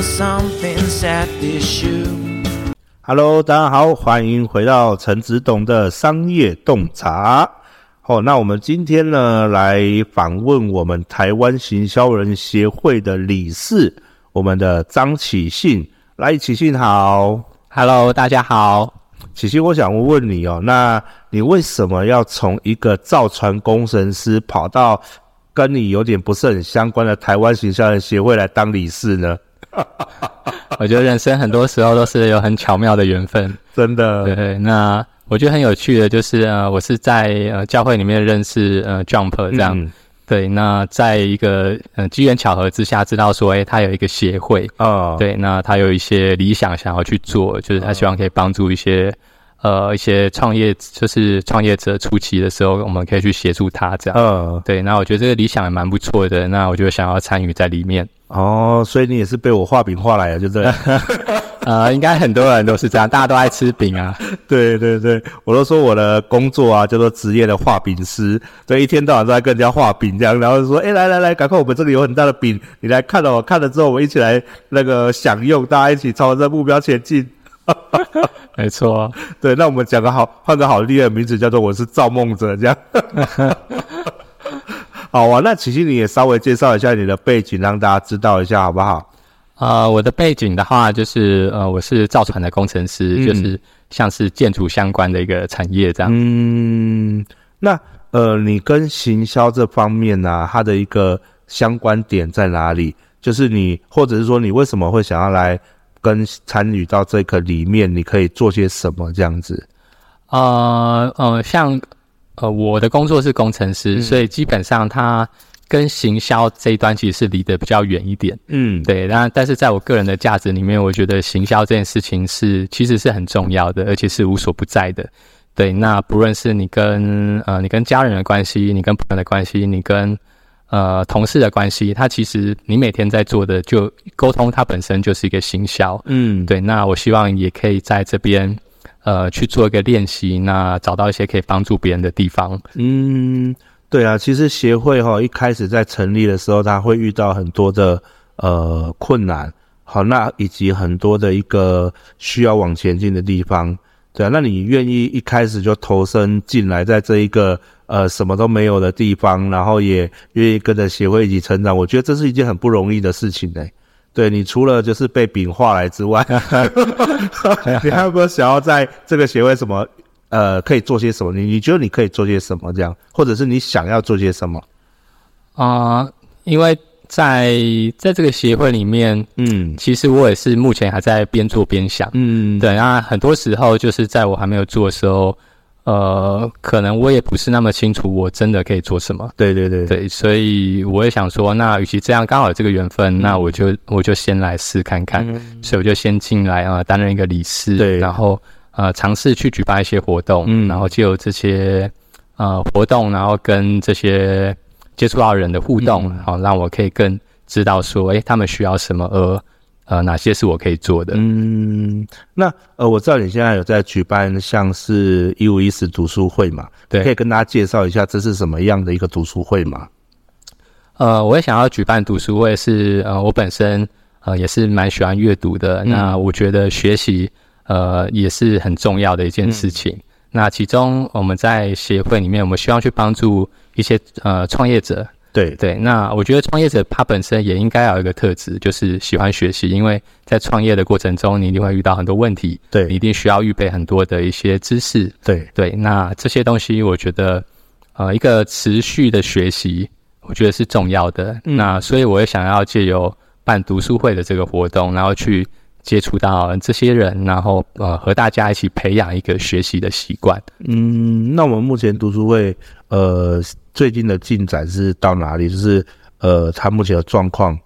for this shoe. Hello，大家好，欢迎回到陈子董的商业洞察。哦，那我们今天呢，来访问我们台湾行销人协会的理事，我们的张启信。来，启信好，Hello，大家好。启信，我想问你哦，那你为什么要从一个造船工程师跑到跟你有点不是很相关的台湾行销人协会来当理事呢？我觉得人生很多时候都是有很巧妙的缘分，真的。对，那我觉得很有趣的就是，呃，我是在呃教会里面认识呃 Jump 这样，嗯、对。那在一个呃机缘巧合之下，知道说，诶，他有一个协会哦，对。那他有一些理想想要去做，就是他希望可以帮助一些。呃，一些创业就是创业者初期的时候，我们可以去协助他这样。嗯，对。那我觉得这个理想也蛮不错的。那我就想要参与在里面。哦，所以你也是被我画饼画来的，就这样。呃，应该很多人都是这样，大家都爱吃饼啊。对对对，我都说我的工作啊叫做职业的画饼师，对，一天到晚都在跟人家画饼这样，然后说，哎，来来来，赶快，我们这里有很大的饼，你来看了，我看了之后，我们一起来那个享用，大家一起朝着目标前进。没错，对，那我们讲个好，换个好厉害的名字，叫做我是造梦者，这样。好啊，那琪琪你也稍微介绍一下你的背景，让大家知道一下，好不好？呃，我的背景的话，就是呃，我是造船的工程师，嗯、就是像是建筑相关的一个产业这样。嗯，那呃，你跟行销这方面呢、啊，它的一个相关点在哪里？就是你，或者是说你为什么会想要来？跟参与到这个里面，你可以做些什么这样子？呃呃，像呃，我的工作是工程师，嗯、所以基本上它跟行销这一端其实是离得比较远一点。嗯，对。那但是在我个人的价值里面，我觉得行销这件事情是其实是很重要的，而且是无所不在的。对，那不论是你跟呃你跟家人的关系，你跟朋友的关系，你跟呃，同事的关系，他其实你每天在做的就沟通，它本身就是一个行销。嗯，对。那我希望也可以在这边，呃，去做一个练习，那找到一些可以帮助别人的地方。嗯，对啊，其实协会哈一开始在成立的时候，他会遇到很多的呃困难，好，那以及很多的一个需要往前进的地方。对啊，那你愿意一开始就投身进来，在这一个。呃，什么都没有的地方，然后也愿意跟着协会一起成长，我觉得这是一件很不容易的事情呢。对，你除了就是被饼化来之外，你还有没有想要在这个协会什么？呃，可以做些什么？你你觉得你可以做些什么？这样，或者是你想要做些什么？啊、呃，因为在在这个协会里面，嗯，其实我也是目前还在边做边想，嗯，对啊，很多时候就是在我还没有做的时候。呃，可能我也不是那么清楚，我真的可以做什么？对对对。对，所以我也想说，那与其这样，刚好有这个缘分，嗯、那我就我就先来试看看，嗯、所以我就先进来啊，担任一个理事，对，然后呃，尝试去举办一些活动，嗯，然后就有这些呃活动，然后跟这些接触到人的互动，好、嗯，让我可以更知道说，诶，他们需要什么，而。呃，哪些是我可以做的？嗯，那呃，我知道你现在有在举办像是一五一十读书会嘛？对，可以跟大家介绍一下这是什么样的一个读书会吗？呃，我也想要举办读书会是，是呃，我本身呃也是蛮喜欢阅读的。嗯、那我觉得学习呃也是很重要的一件事情。嗯、那其中我们在协会里面，我们希望去帮助一些呃创业者。对对，那我觉得创业者他本身也应该有一个特质，就是喜欢学习，因为在创业的过程中，你一定会遇到很多问题，对，你一定需要预备很多的一些知识，对对。那这些东西，我觉得，呃，一个持续的学习，我觉得是重要的。嗯、那所以，我也想要借由办读书会的这个活动，然后去接触到这些人，然后呃，和大家一起培养一个学习的习惯。嗯，那我们目前读书会，呃。最近的进展是到哪里？就是呃，他目前的状况，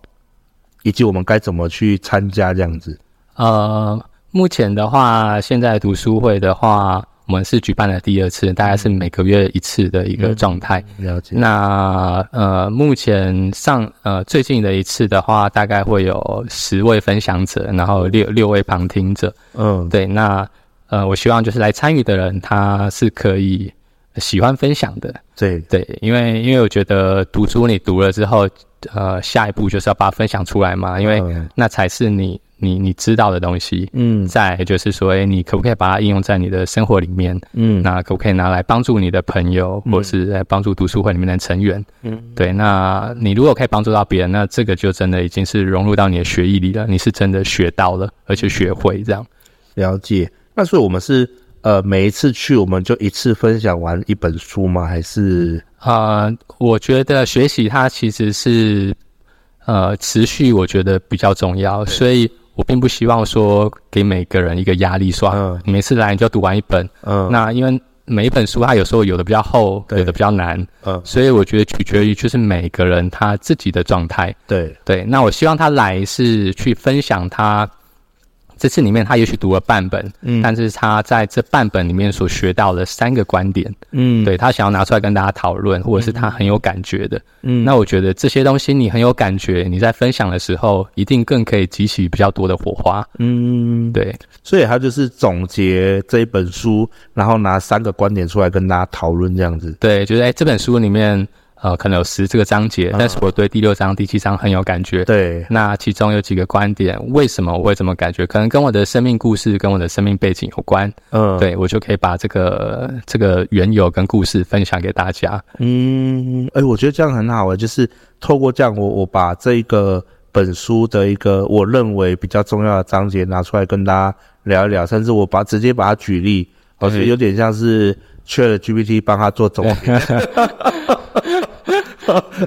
以及我们该怎么去参加这样子。呃，目前的话，现在读书会的话，我们是举办了第二次，大概是每个月一次的一个状态。嗯，了解。那呃，目前上呃最近的一次的话，大概会有十位分享者，然后六六位旁听者。嗯，对。那呃，我希望就是来参与的人，他是可以。喜欢分享的，对对，因为因为我觉得读书你读了之后，呃，下一步就是要把它分享出来嘛，因为那才是你。你你知道的东西，嗯，再就是说，诶，你可不可以把它应用在你的生活里面？嗯，那可不可以拿来帮助你的朋友，嗯、或是来帮助读书会里面的成员？嗯，对，那你如果可以帮助到别人，那这个就真的已经是融入到你的学艺里了，你是真的学到了，而且学会这样。了解。那所以我们是呃，每一次去我们就一次分享完一本书吗？还是？啊、呃，我觉得学习它其实是呃持续，我觉得比较重要，所以。我并不希望说给每个人一个压力，说嗯，每次来你就要读完一本，嗯，那因为每一本书它有时候有的比较厚，有的比较难，嗯，所以我觉得取决于就是每个人他自己的状态，对对。那我希望他来是去分享他。这次里面，他也许读了半本，嗯，但是他在这半本里面所学到的三个观点，嗯，对，他想要拿出来跟大家讨论，或者是他很有感觉的，嗯，那我觉得这些东西你很有感觉，你在分享的时候，一定更可以激起比较多的火花，嗯，对，所以他就是总结这一本书，然后拿三个观点出来跟大家讨论这样子，对，就是哎，这本书里面。呃，可能有十这个章节，但是我对第六章、第七章很有感觉。对，那其中有几个观点，为什么我会这么感觉？可能跟我的生命故事、跟我的生命背景有关。嗯，对，我就可以把这个这个缘由跟故事分享给大家。嗯，哎、欸，我觉得这样很好啊，就是透过这样我，我我把这一个本书的一个我认为比较重要的章节拿出来跟大家聊一聊，甚至我把直接把它举例，而且有点像是 ChatGPT 帮他做总结。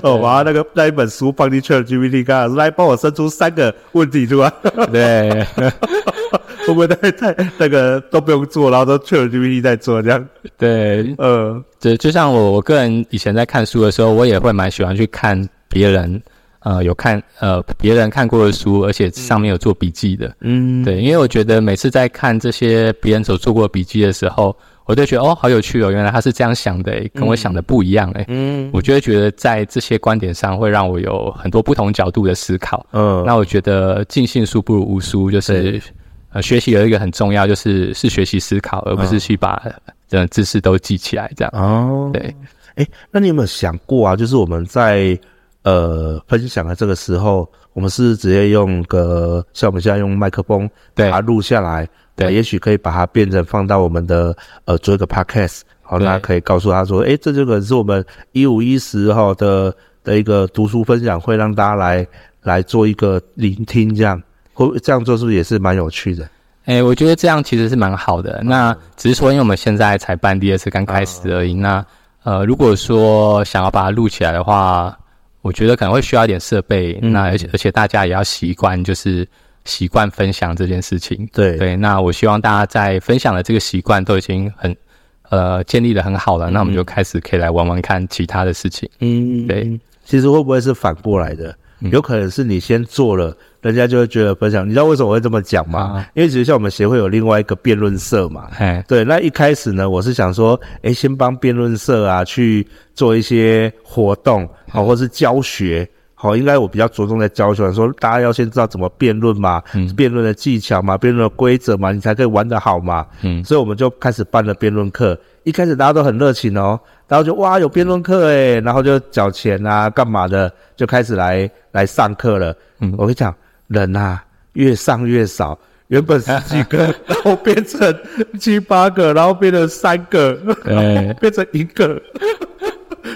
哦，把那个那一本书放进去了，GPT 刚好来帮我生出三个问题出来。对，会不会太太那个都不用做，然后都 ChatGPT 在做这样？对，呃，就就像我我个人以前在看书的时候，我也会蛮喜欢去看别人呃有看呃别人看过的书，而且上面有做笔记的。嗯，对，因为我觉得每次在看这些别人所做过笔记的时候。我就觉得哦，好有趣哦！原来他是这样想的，跟我想的不一样诶。嗯，我就会觉得在这些观点上会让我有很多不同角度的思考。嗯，那我觉得尽信书不如无书，就是呃，学习有一个很重要，就是是学习思考，而不是去把这种知识都记起来这样。哦，对。诶，那你有没有想过啊？就是我们在呃分享的这个时候，我们是直接用个像我们现在用麦克风把它录下来。对，也许可以把它变成放到我们的呃做一个 podcast，好，大家可以告诉他说，诶，这这个是我们一五一十哈的的一个读书分享会，让大家来来做一个聆听，这样会这样做是不是也是蛮有趣的？诶，我觉得这样其实是蛮好的。那只是说，因为我们现在才办第二次，刚开始而已。那呃，如果说想要把它录起来的话，我觉得可能会需要一点设备。那而且而且大家也要习惯，就是。习惯分享这件事情，对对，那我希望大家在分享的这个习惯都已经很呃建立的很好了，嗯，那我们就开始可以来玩玩看其他的事情。嗯，对，其实会不会是反过来的？嗯，有可能是你先做了，人家就会觉得分享。你知道为什么我会这么讲吗？啊，因为其实像我们协会有另外一个辩论社嘛，对，那一开始呢，我是想说，诶，先帮辩论社啊去做一些活动，好，或是教学。好，应该我比较着重在教学，说大家要先知道怎么辩论嘛，嗯，辩论的技巧嘛，辩论的规则嘛，你才可以玩得好嘛。嗯，所以我们就开始办了辩论课。一开始大家都很热情哦，然后就哇有辩论课诶，然后就缴钱啊，干嘛的，就开始来来上课了。嗯，我跟你讲，人啊越上越少，原本十几个，然后变成七八个，然后变成三个，变成一个。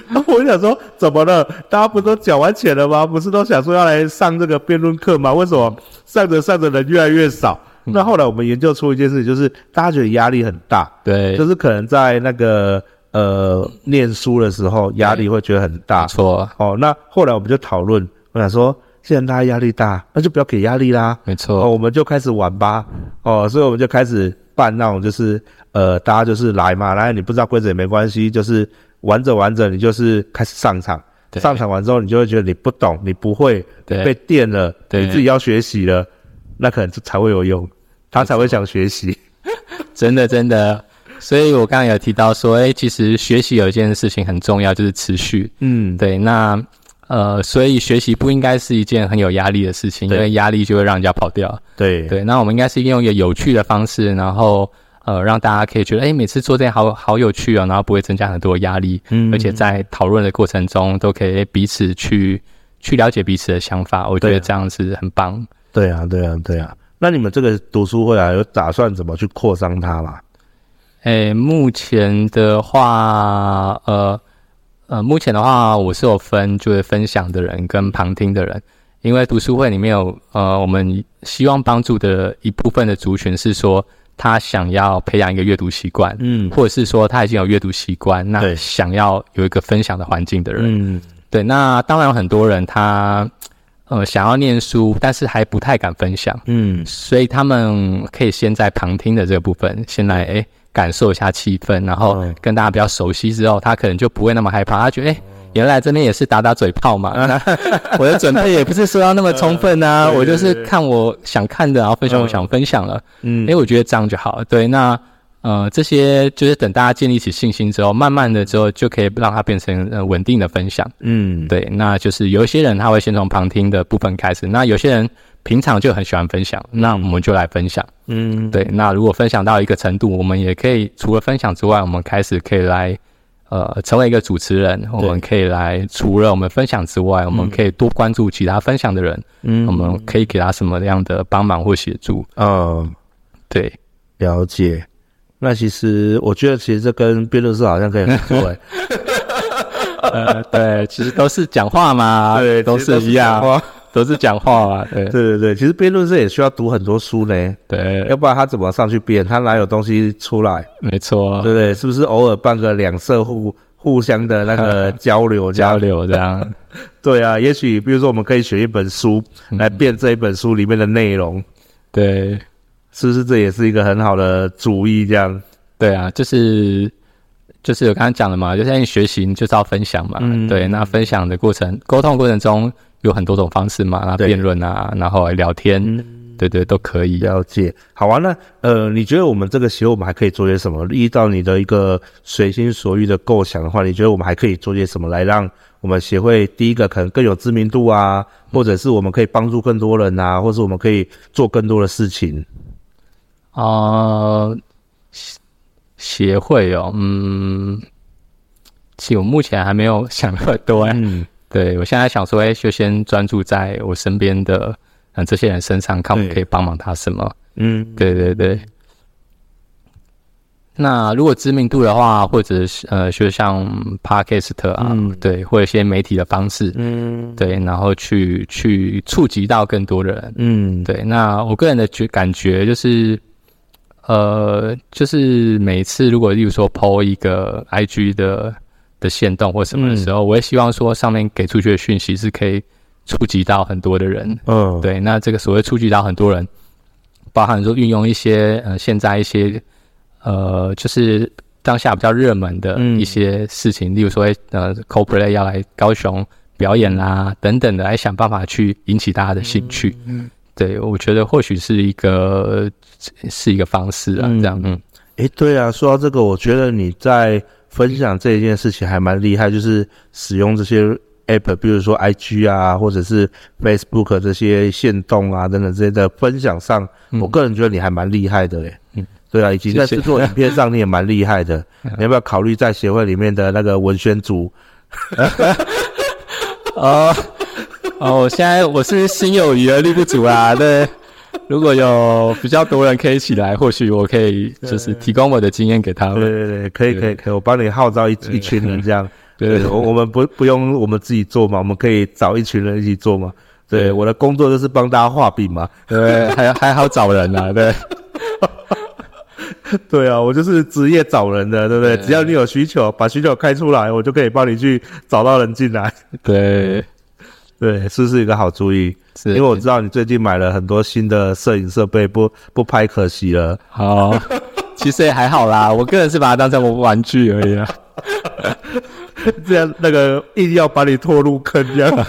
然 后我想说，怎么了？大家不都缴完钱了吗？不是都想说要来上这个辩论课吗？为什么上着上着人越来越少？嗯、那后来我们研究出一件事情，就是大家觉得压力很大，对，就是可能在那个呃念书的时候压力会觉得很大，错哦。那后来我们就讨论，我想说，既然大家压力大，那就不要给压力啦，没错、哦，我们就开始玩吧，哦，所以我们就开始办那种，就是呃，大家就是来嘛，来，你不知道规则也没关系，就是。玩着玩着，你就是开始上场，上场完之后，你就会觉得你不懂，你不会，被电了，你自己要学习了，那可能就才会有用，他才会想学习。真的真的，所以我刚刚有提到说，哎、欸，其实学习有一件事情很重要，就是持续。嗯，对。那呃，所以学习不应该是一件很有压力的事情，因为压力就会让人家跑掉。对对，那我们应该是用一个有趣的方式，然后。呃，让大家可以觉得，哎，每次做这样好好有趣哦，然后不会增加很多压力，嗯，而且在讨论的过程中都可以彼此去去了解彼此的想法，我觉得这样子很棒。对啊，对啊，对啊。那你们这个读书会啊，有打算怎么去扩张它吗？诶，目前的话，呃呃，目前的话，我是有分就是分享的人跟旁听的人，因为读书会里面有呃，我们希望帮助的一部分的族群是说，他想要培养一个阅读习惯，嗯，或者是说他已经有阅读习惯，那想要有一个分享的环境的人，嗯，对，那当然有很多人他。呃，想要念书，但是还不太敢分享，嗯，所以他们可以先在旁听的这个部分，先来诶感受一下气氛，然后跟大家比较熟悉之后，他可能就不会那么害怕，他觉得诶原来这边也是打打嘴炮嘛，我的准备也不是说要那么充分啊，我就是看我想看的，然后分享我想分享了，嗯，诶我觉得这样就好，对，那。呃，这些就是等大家建立起信心之后，慢慢的之后就可以让它变成呃稳定的分享。嗯，对，那就是有一些人他会先从旁听的部分开始，那有些人平常就很喜欢分享，那我们就来分享。嗯，对，那如果分享到一个程度，我们也可以除了分享之外，我们开始可以来呃成为一个主持人，我们可以来除了我们分享之外，我们可以多关注其他分享的人。嗯，我们可以给他什么样的帮忙或协助？嗯，对，了解。那其实，我觉得其实这跟辩论社好像可以很多欸。呃，对，其实都是讲话嘛，对，都是一样，都是讲话嘛，对，对对对。其实辩论社也需要读很多书呢，对，要不然他怎么上去辩？他哪有东西出来？没错，对不对？是不是偶尔办个两社互互相的那个交 流交流这样？对啊，也许比如说我们可以选一本书来辩这一本书里面的内容，对。是不是这也是一个很好的主意？这样，对啊，就是就是我刚刚讲的嘛，就是学习就是要分享嘛，嗯、对。那分享的过程、沟通的过程中有很多种方式嘛，那辩论啊，然后聊天，嗯、对，对对，都可以。了解。好啊，那呃，你觉得我们这个协会我们还可以做些什么？依照你的一个随心所欲的构想的话，你觉得我们还可以做些什么来让我们协会第一个可能更有知名度啊，或者是我们可以帮助更多人啊，或者是我们可以做更多的事情？啊，协、呃、会哦，嗯，其实我目前还没有想那么多。嗯，对，我现在想说，哎，就先专注在我身边的嗯这些人身上，看我可以帮忙他什么。嗯，对对对。那如果知名度的话，或者是呃，就像 Podcast 啊，嗯、对，或者一些媒体的方式，嗯，对，然后去去触及到更多的人。嗯，对。那我个人的觉感觉就是。呃，就是每次如果例如说 po 一个 IG 的的限动或什么的时候，嗯、我也希望说上面给出去的讯息是可以触及到很多的人。嗯，对。那这个所谓触及到很多人，包含说运用一些呃现在一些呃就是当下比较热门的一些事情，嗯、例如说呃 Coldplay 要来高雄表演啦等等的，来想办法去引起大家的兴趣。嗯。嗯对，我觉得或许是一个是一个方式啊，这样。嗯，诶，对啊，说到这个，我觉得你在分享这一件事情还蛮厉害，就是使用这些 app，比如说 IG 啊，或者是 Facebook 这些线动啊等等这些的分享上，嗯、我个人觉得你还蛮厉害的嘞。嗯，对啊，以及在制作影片上你也蛮厉害的，谢谢你要不要考虑在协会里面的那个文宣组？啊。哦，我现在我是心有余而力不足啊。对，如果有比较多人可以一起来，或许我可以就是提供我的经验给他们。对对对，可以可以可以，我帮你号召一一群人这样。对，我我们不不用我们自己做嘛，我们可以找一群人一起做嘛。对，我的工作就是帮大家画饼嘛。对，还还好找人啊。对，对啊，我就是职业找人的，对不对？只要你有需求，把需求开出来，我就可以帮你去找到人进来。对。对，是不是一个好主意？是，因为我知道你最近买了很多新的摄影设备，不不拍可惜了。好，其实也还好啦，我个人是把它当成我玩具而已啊。这样那个一定要把你拖入坑这样。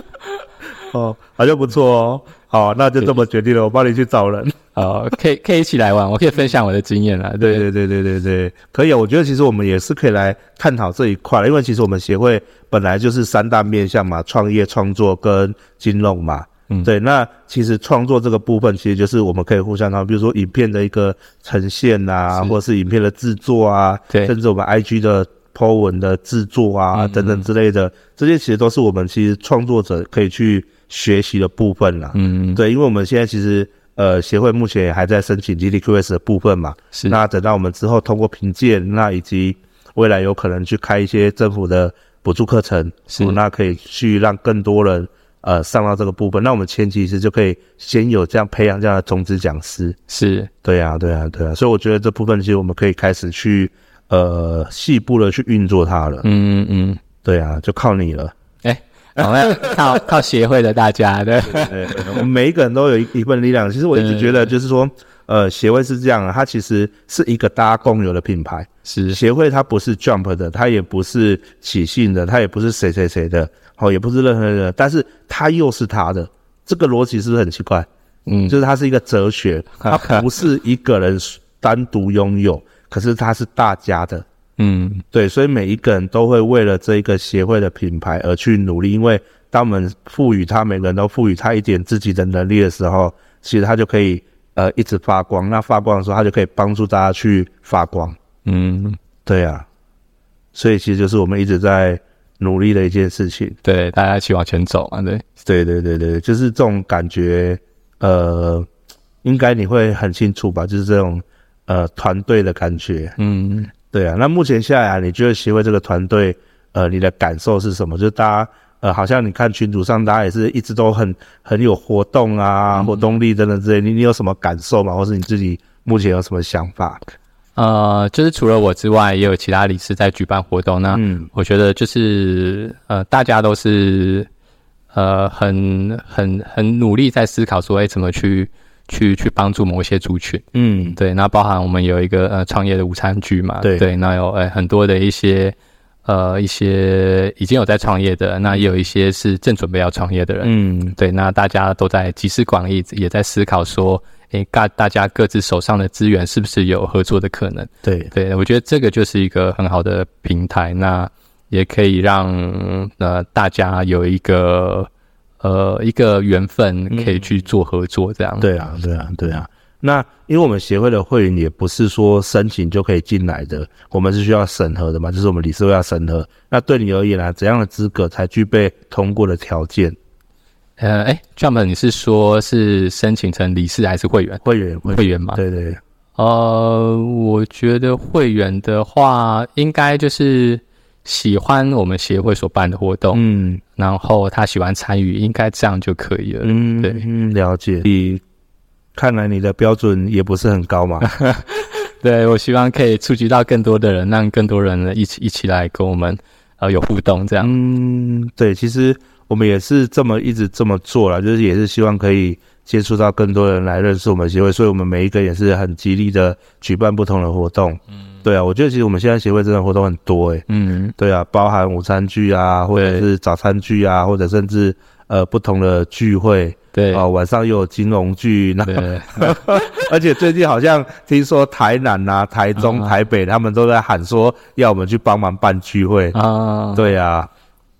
哦，好像不错哦。好，那就这么决定了，我帮你去找人。好，可以可以一起来玩，我可以分享我的经验啊。对对对对对对，可以啊。我觉得其实我们也是可以来探讨这一块，因为其实我们协会本来就是三大面向嘛，创业、创作跟金融嘛。嗯，对。那其实创作这个部分，其实就是我们可以互相讨论，比如说影片的一个呈现啊，或者是影片的制作啊，对，甚至我们 IG 的 po 文的制作啊，等等之类的，这些其实都是我们其实创作者可以去学习的部分啦。嗯，对，因为我们现在其实呃协会目前也还在申请 GDQS 的部分嘛。是。那等到我们之后通过评鉴，那以及未来有可能去开一些政府的补助课程，是。那可以去让更多人呃上到这个部分。那我们前期其实就可以先有这样培养这样的种子讲师。是。对啊，对啊，对啊。所以我觉得这部分其实我们可以开始去。呃，细部的去运作它了。嗯嗯嗯，对啊，就靠你了。哎、欸，我们靠靠协会的大家，对对，对，对，我们每一个人都有一一份力量。其实我一直觉得，就是说，呃，协会是这样的，它其实是一个大家共有的品牌。是协会，它不是 Jump 的，它也不是起信的，它也不是谁谁谁的，哦，也不是任何人，但是它又是他的。这个逻辑是不是很奇怪？嗯，就是它是一个哲学，它不是一个人单独拥有。可是它是大家的，嗯，对，所以每一个人都会为了这一个协会的品牌而去努力，因为当我们赋予他，每个人都赋予他一点自己的能力的时候，其实他就可以呃一直发光。那发光的时候，他就可以帮助大家去发光。嗯，对啊，所以其实就是我们一直在努力的一件事情。对，大家一起往前走啊！对，对对对对，就是这种感觉，呃，应该你会很清楚吧？就是这种。呃，团队的感觉，嗯，对啊。那目前下来啊，你觉得协会这个团队，呃，你的感受是什么？就是大家，呃，好像你看群组上，大家也是一直都很很有活动啊，活动力等等之类。你你有什么感受吗？或是你自己目前有什么想法？呃，就是除了我之外，也有其他理事在举办活动。那嗯，我觉得就是呃，大家都是呃，很很很努力在思考说，哎，怎么去。去去帮助某一些族群，嗯，对，那包含我们有一个呃创业的午餐剧嘛，对。对，那有呃很多的一些呃一些已经有在创业的，那也有一些是正准备要创业的人，嗯，对，那大家都在集思广益，也在思考说，诶，大大家各自手上的资源是不是有合作的可能？对。对，我觉得这个就是一个很好的平台，那也可以让呃大家有一个。呃，一个缘分可以去做合作，这样、嗯。对啊，对啊，对啊。那因为我们协会的会员也不是说申请就可以进来的，我们是需要审核的嘛，就是我们理事会要审核。那对你而言呢、啊，怎样的资格才具备通过的条件？呃，哎，Jump，你是说是申请成理事还是会员？会员，会员嘛？对对。呃，我觉得会员的话，应该就是。喜欢我们协会所办的活动，嗯，然后他喜欢参与，应该这样就可以了。嗯，对，嗯，了解。你看来你的标准也不是很高嘛？对，我希望可以触及到更多的人，让更多人呢一起一起来跟我们呃有互动，这样。嗯，对，其实我们也是这么一直这么做了，就是也是希望可以接触到更多人来认识我们协会，所以我们每一个也是很极力的举办不同的活动。嗯。对啊，我觉得其实我们现在协会真的活动很多诶、欸。嗯，对啊，包含午餐聚啊，或者是早餐聚啊，或者甚至呃不同的聚会，对。啊、呃，晚上又有金融剧，那对。而且最近好像听说台南啊、台中、啊、台北他们都在喊说要我们去帮忙办聚会。啊，对啊，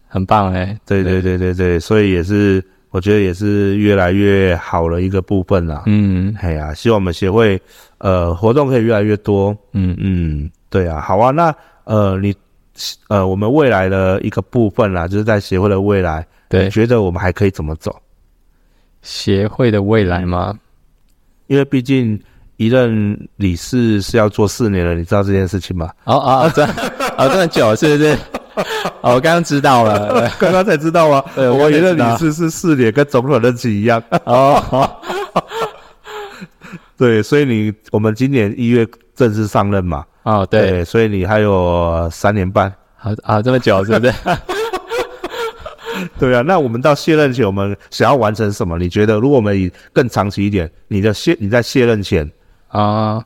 很棒诶、欸。对对对对对，所以也是我觉得也是越来越好的一个部分啦。嗯，哎呀、啊，希望我们协会。呃，活动可以越来越多，嗯嗯，对啊，好啊，那呃，你呃，我们未来的一个部分啦，就是在协会的未来，对，你觉得我们还可以怎么走？协会的未来吗？因为毕竟一任理事是要做四年了，你知道这件事情吗？哦哦，这哦这么久是不是？哦，我刚刚知道了，刚刚才知道吗？对，我一任理事是四年，跟总统任期一样。哦。对，所以你我们今年一月正式上任嘛？哦，对，对，所以你还有三年半。好啊，这么久是不是？对啊，那我们到卸任前，我们想要完成什么？你觉得，如果我们以更长期一点，你的卸你在卸任前啊？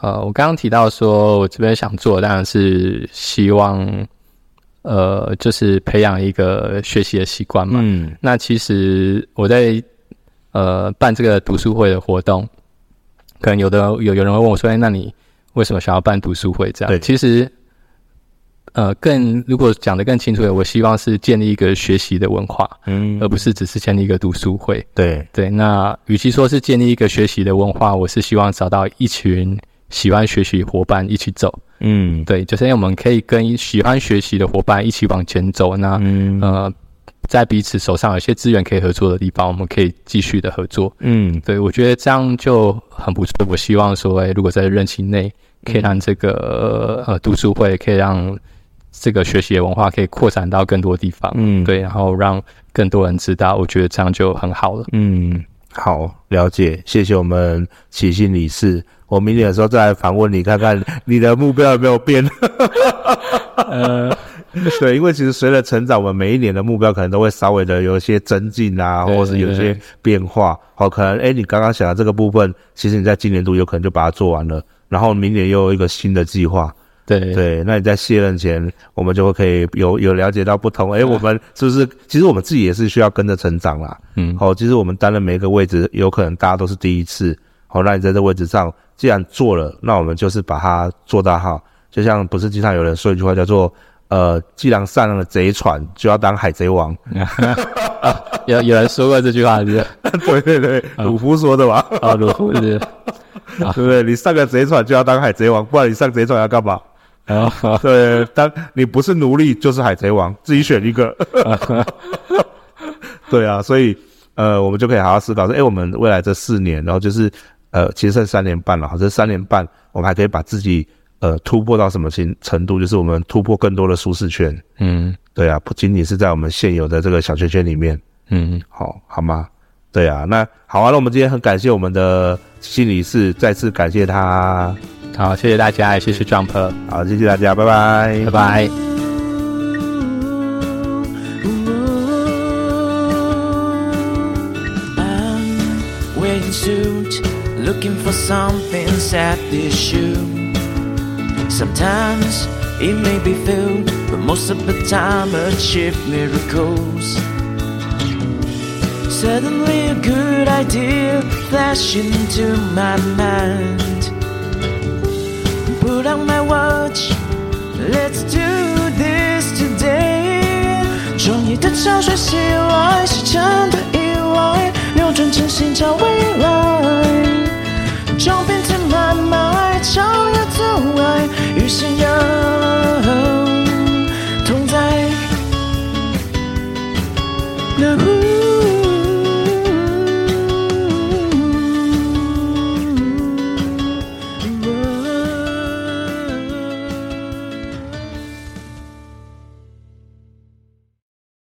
呃，我刚刚提到说，我这边想做，当然是希望，呃，就是培养一个学习的习惯嘛。嗯，那其实我在呃办这个读书会的活动。可能有的有有人会问我说：“哎，那你为什么想要办读书会？”这样，对，其实，呃，更如果讲得更清楚的，我希望是建立一个学习的文化，嗯，而不是只是建立一个读书会。对对，那与其说是建立一个学习的文化，我是希望找到一群喜欢学习伙伴一起走。嗯，对，就是因为我们可以跟喜欢学习的伙伴一起往前走。那、嗯、呃，在彼此手上有些资源可以合作的地方，我们可以继续的合作。嗯，对，我觉得这样就很不错。我希望说，哎，如果在任期内可以让这个呃读书会可以让这个学习的文化可以扩展到更多地方。嗯，对，然后让更多人知道，我觉得这样就很好了。嗯，好，了解，谢谢我们启信理事。我明年的时候再来访问你，看看你的目标有没有变。呃，对，因为其实随着成长，我们每一年的目标可能都会稍微的有一些增进啊，或者是有一些变化。好，可能哎、欸，你刚刚想的这个部分，其实你在今年度有可能就把它做完了，然后明年又有一个新的计划。对对，那你在卸任前，我们就会可以有有了解到不同。哎、欸，我们是不是其实我们自己也是需要跟着成长啦？嗯，好，其实我们担任每一个位置，有可能大家都是第一次。好，那你在这位置上，既然做了，那我们就是把它做到好。就像不是经常有人说一句话叫做，呃，既然上了贼船，就要当海贼王。有有人说过这句话是？对对对，鲁夫说的吧？啊，鲁夫是，是，对不对？你上个贼船就要当海贼王，不然你上贼船要干嘛？啊，对，当你不是奴隶就是海贼王，自己选一个。对啊，所以呃，我们就可以好好思考说，哎，我们未来这四年，然后就是。呃，其实剩三年半了，好，这三年半我们还可以把自己呃突破到什么程程度？就是我们突破更多的舒适圈。嗯，对啊，不仅仅是在我们现有的这个小圈圈里面。嗯，好，好吗？对啊，那好啊，那我们今天很感谢我们的心理师，再次感谢他。好，谢谢大家，谢谢 Jump，好，谢谢大家，拜拜，拜拜。Looking for something at this shoe. Sometimes it may be filled, but most of the time achieve miracles. Suddenly a good idea flashed into my mind. Put on my watch, let's do this today. 创意的潮水袭来，西沉的意外，扭转真心找未来。 就变成满满超越阻碍，与信仰。